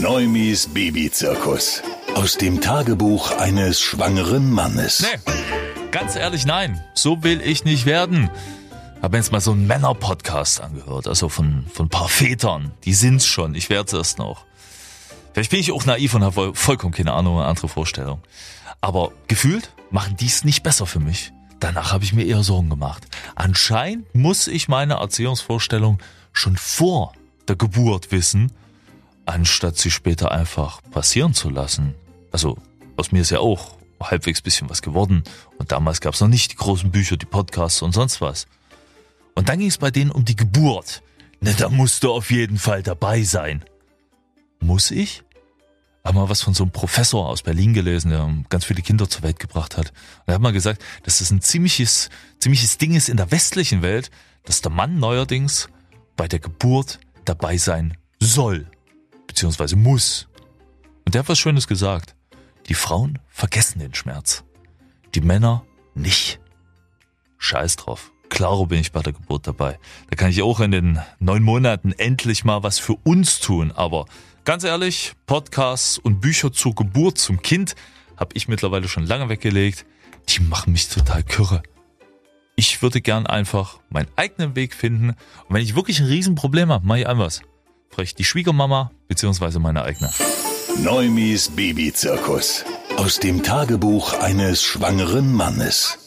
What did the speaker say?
Neumis Babyzirkus. Aus dem Tagebuch eines schwangeren Mannes. Nee, ganz ehrlich, nein. So will ich nicht werden. Habe jetzt mal so einen Männer-Podcast angehört, also von, von ein paar Vätern. Die sind's schon, ich werde es noch. Vielleicht bin ich auch naiv und habe vollkommen keine Ahnung, eine andere Vorstellung. Aber gefühlt machen dies nicht besser für mich. Danach habe ich mir eher Sorgen gemacht. Anscheinend muss ich meine Erziehungsvorstellung schon vor der Geburt wissen, anstatt sie später einfach passieren zu lassen. Also aus mir ist ja auch halbwegs bisschen was geworden. Und damals gab es noch nicht die großen Bücher, die Podcasts und sonst was. Und dann ging es bei denen um die Geburt. Ne, da musst du auf jeden Fall dabei sein. Muss ich? Hab mal was von so einem Professor aus Berlin gelesen, der ganz viele Kinder zur Welt gebracht hat. Und er hat mal gesagt, dass das ein ziemliches, ziemliches Ding ist in der westlichen Welt, dass der Mann neuerdings bei der Geburt dabei sein soll, beziehungsweise muss. Und der hat was Schönes gesagt. Die Frauen vergessen den Schmerz. Die Männer nicht. Scheiß drauf. Klaro bin ich bei der Geburt dabei. Da kann ich auch in den neun Monaten endlich mal was für uns tun. Aber ganz ehrlich, Podcasts und Bücher zur Geburt zum Kind habe ich mittlerweile schon lange weggelegt. Die machen mich total kürre. Ich würde gern einfach meinen eigenen Weg finden. Und wenn ich wirklich ein Riesenproblem habe, mache ich anders. Frage ich die Schwiegermama beziehungsweise meine eigene. Neumis Babyzirkus. Aus dem Tagebuch eines schwangeren Mannes.